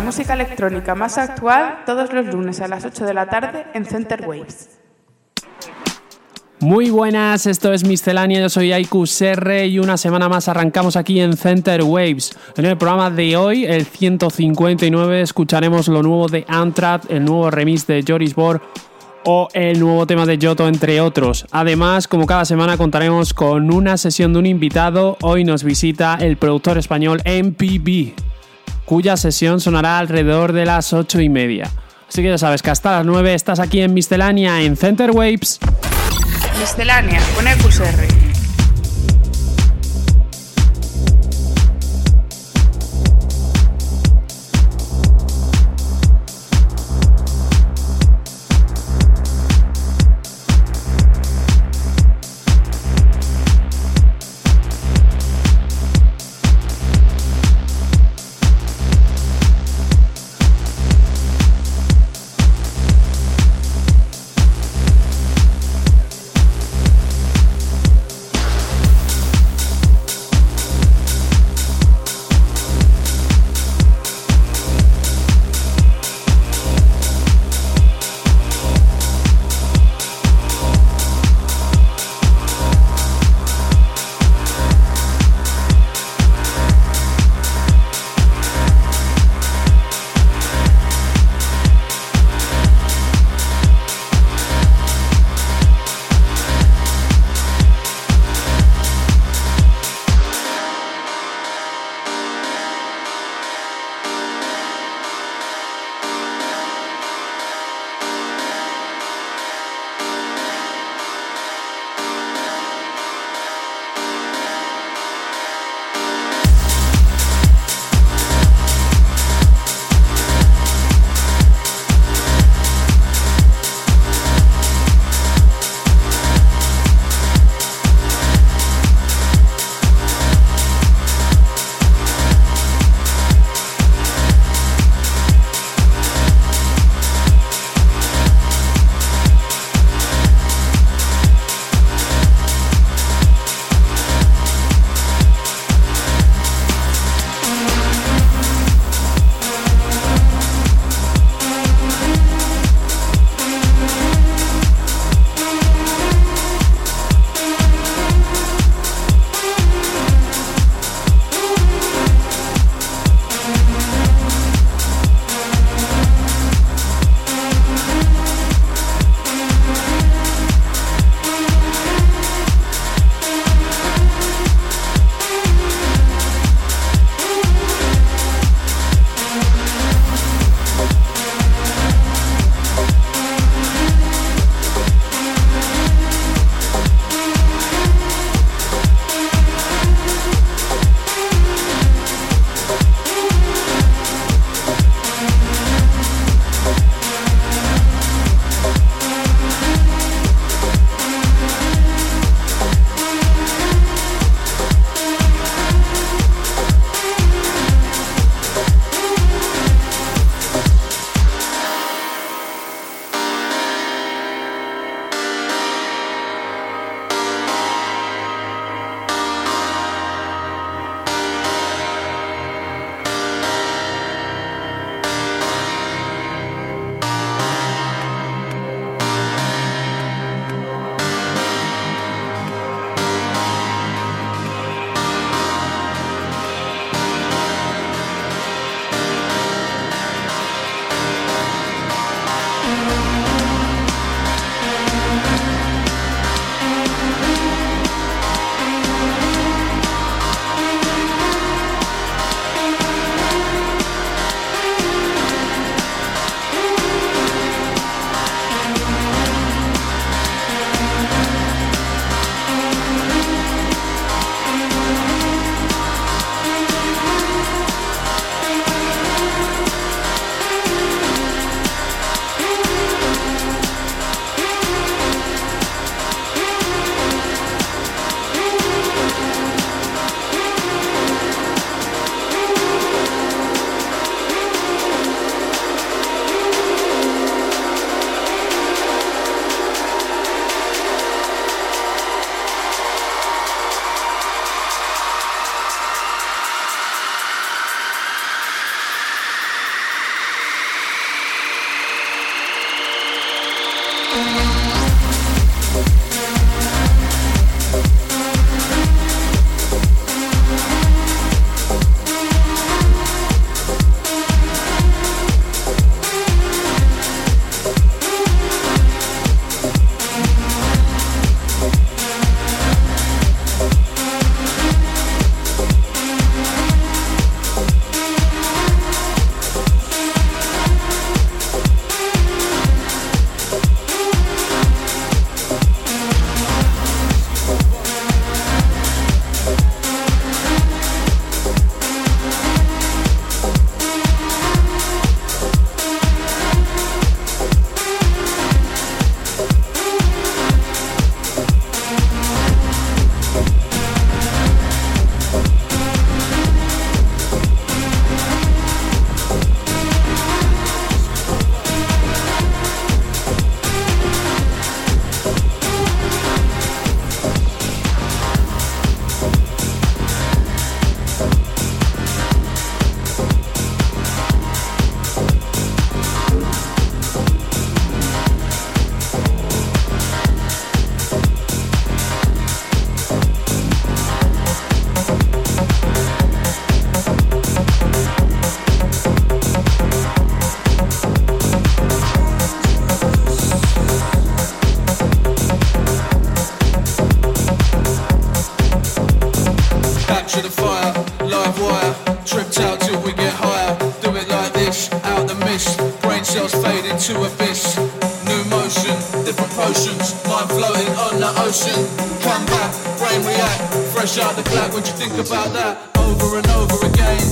La música electrónica más actual todos los lunes a las 8 de la tarde en Center Waves. Muy buenas, esto es Miscelánea, yo soy Aiku Serre y una semana más arrancamos aquí en Center Waves. En el programa de hoy, el 159, escucharemos lo nuevo de Antrat, el nuevo remix de Joris Bor o el nuevo tema de Yoto, entre otros. Además, como cada semana, contaremos con una sesión de un invitado. Hoy nos visita el productor español MPB cuya sesión sonará alrededor de las 8 y media. Así que ya sabes que hasta las 9 estás aquí en Miscelánea en Center Waves. Con EQSR. Oh come back, brain react. Fresh out the clock, what you think about that? Over and over again.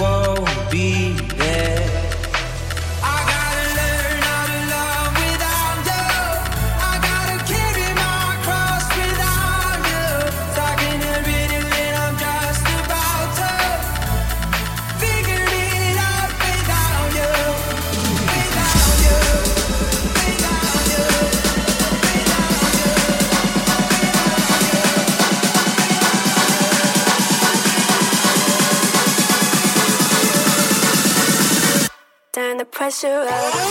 won't be Maserati.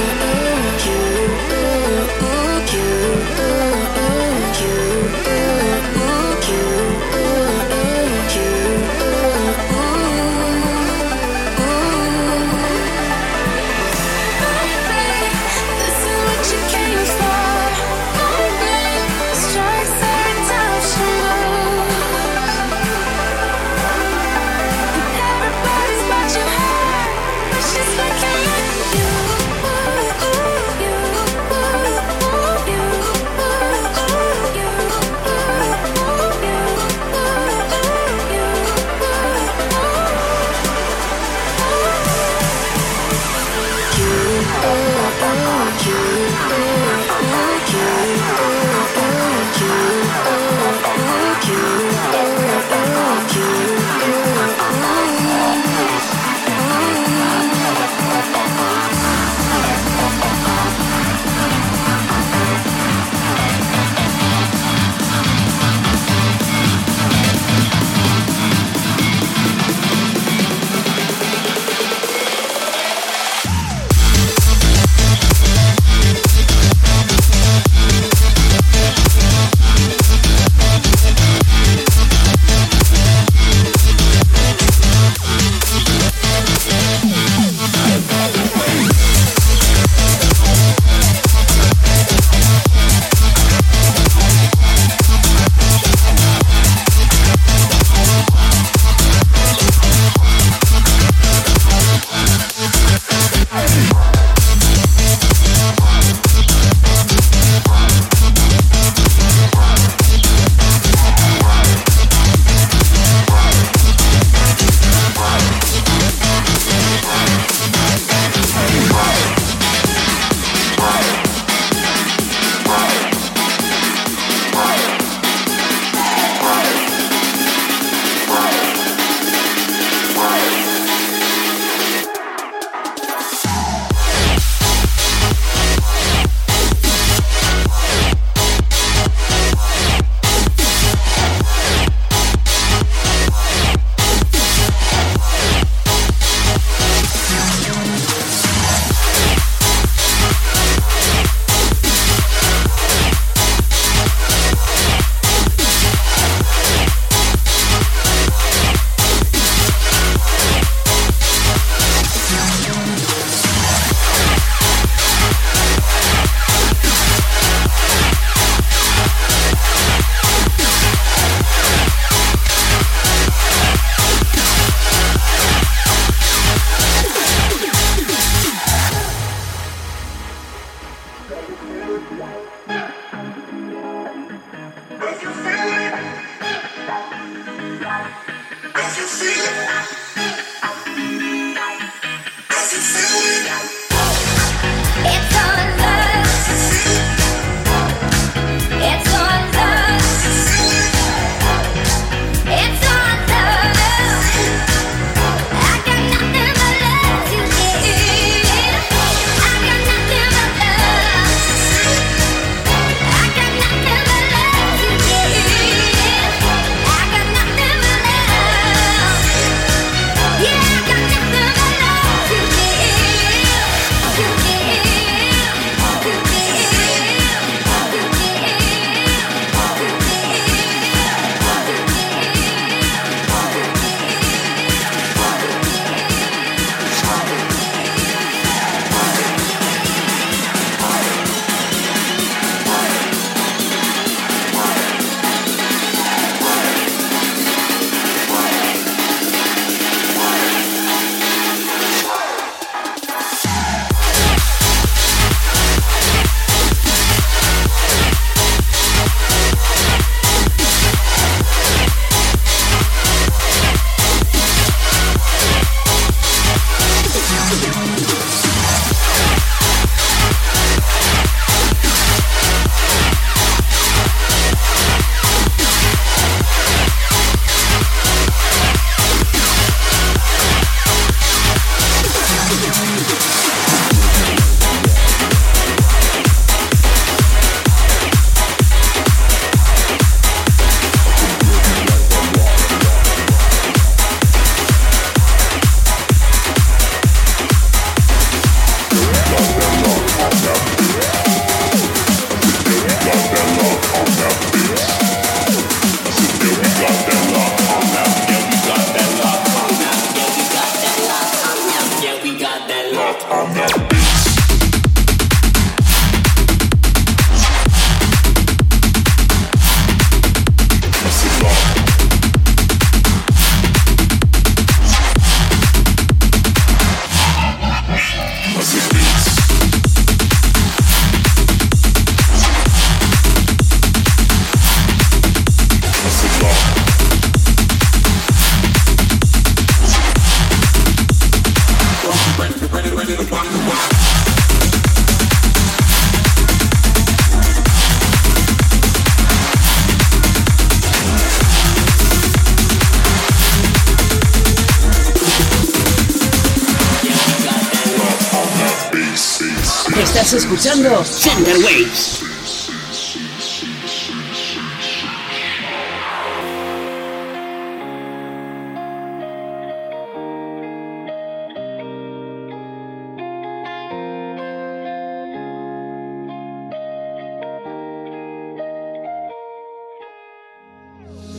Escuchando Center Waves.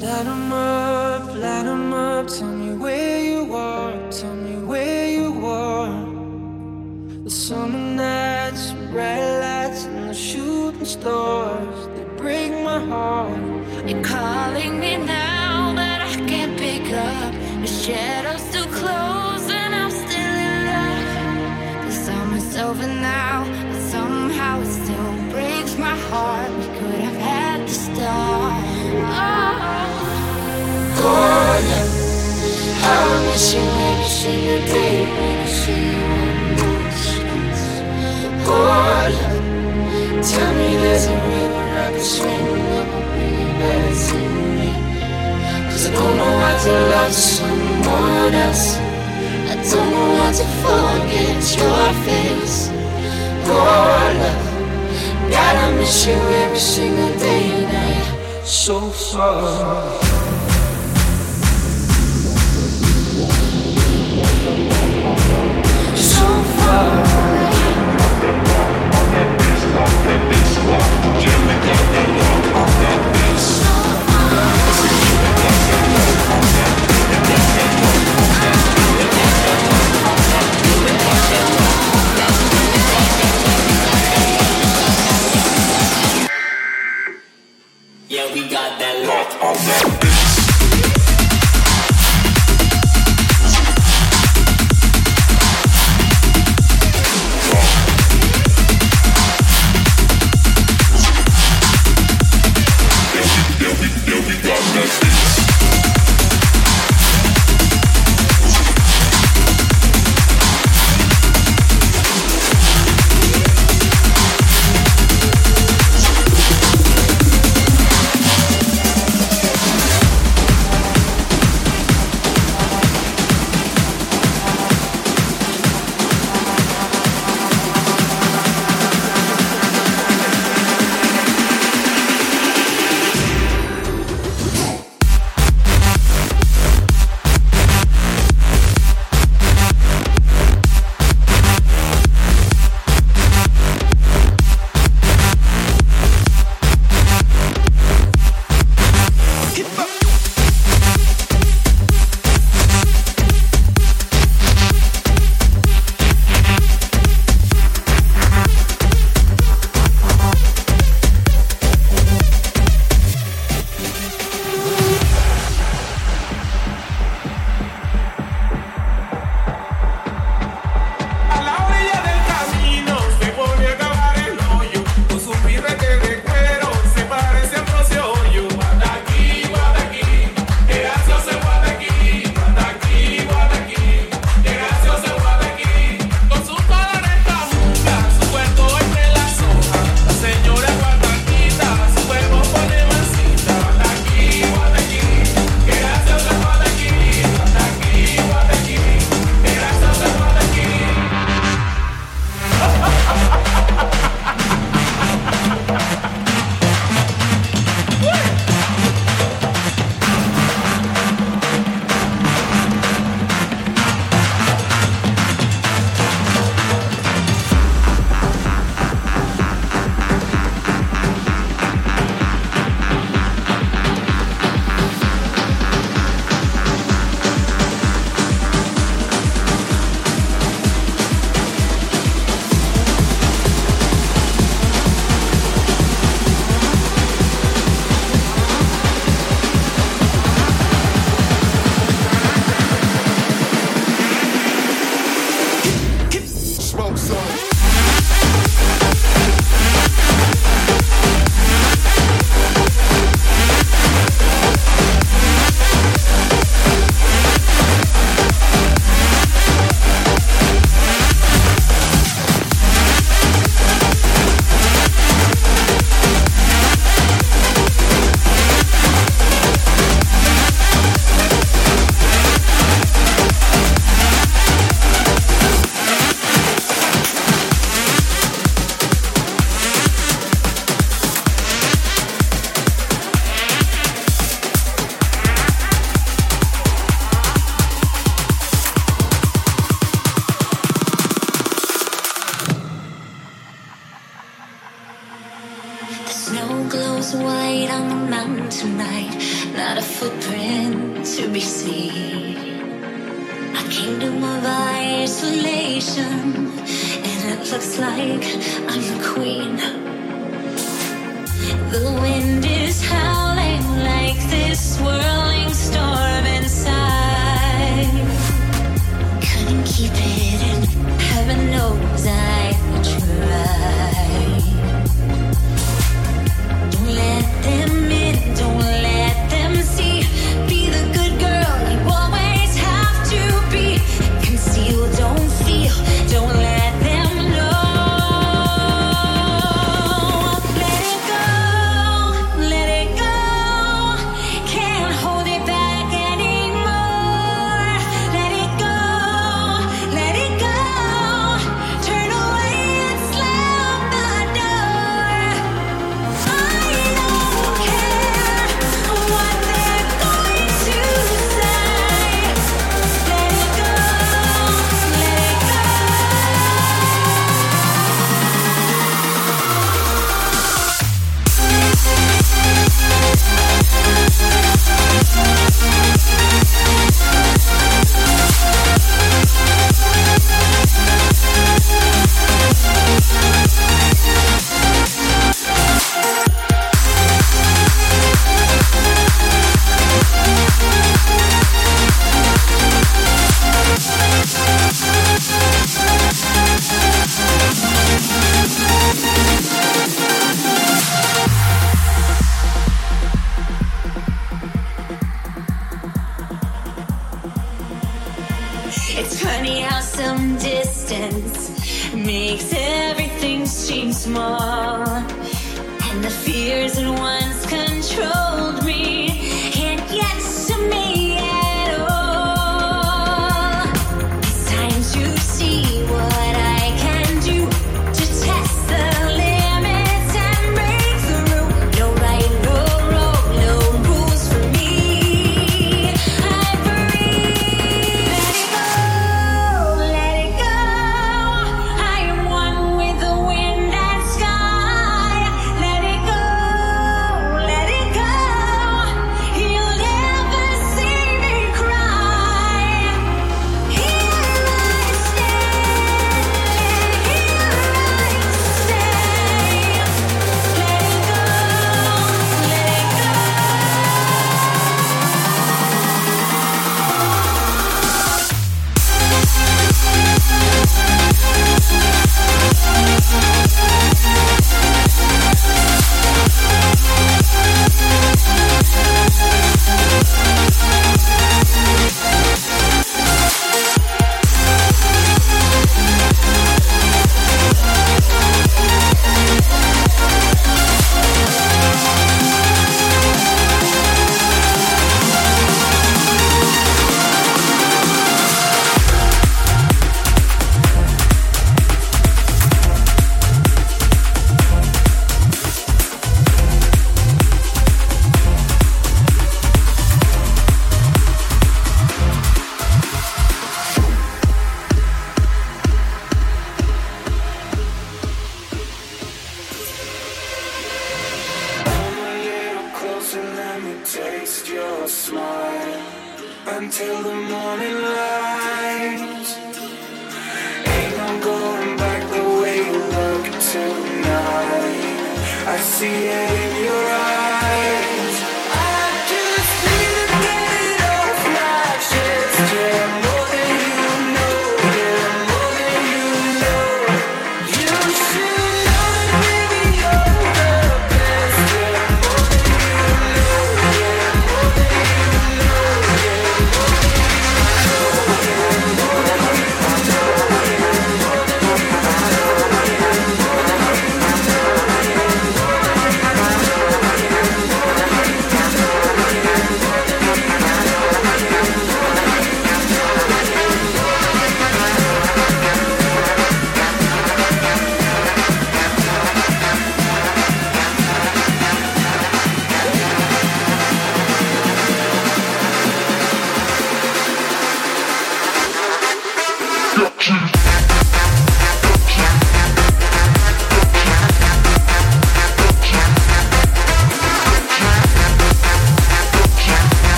Light 'em up, light 'em up. Tell me where you are, tell me where you are. The summer nights, bright lights, and the shooting stars they break my heart. You're calling me now, but I can't pick up. The shadows too close, and I'm still in love. The summer's over now, but somehow it still breaks my heart. We could have had the start. Oh. Gordon, I miss you day when Gordon, tell me there's a bring you back to me. Cause I don't know how to love someone else. I don't know how to forget your face. Gordon, God, I miss you every single day now. you're So far. so far. Thank you.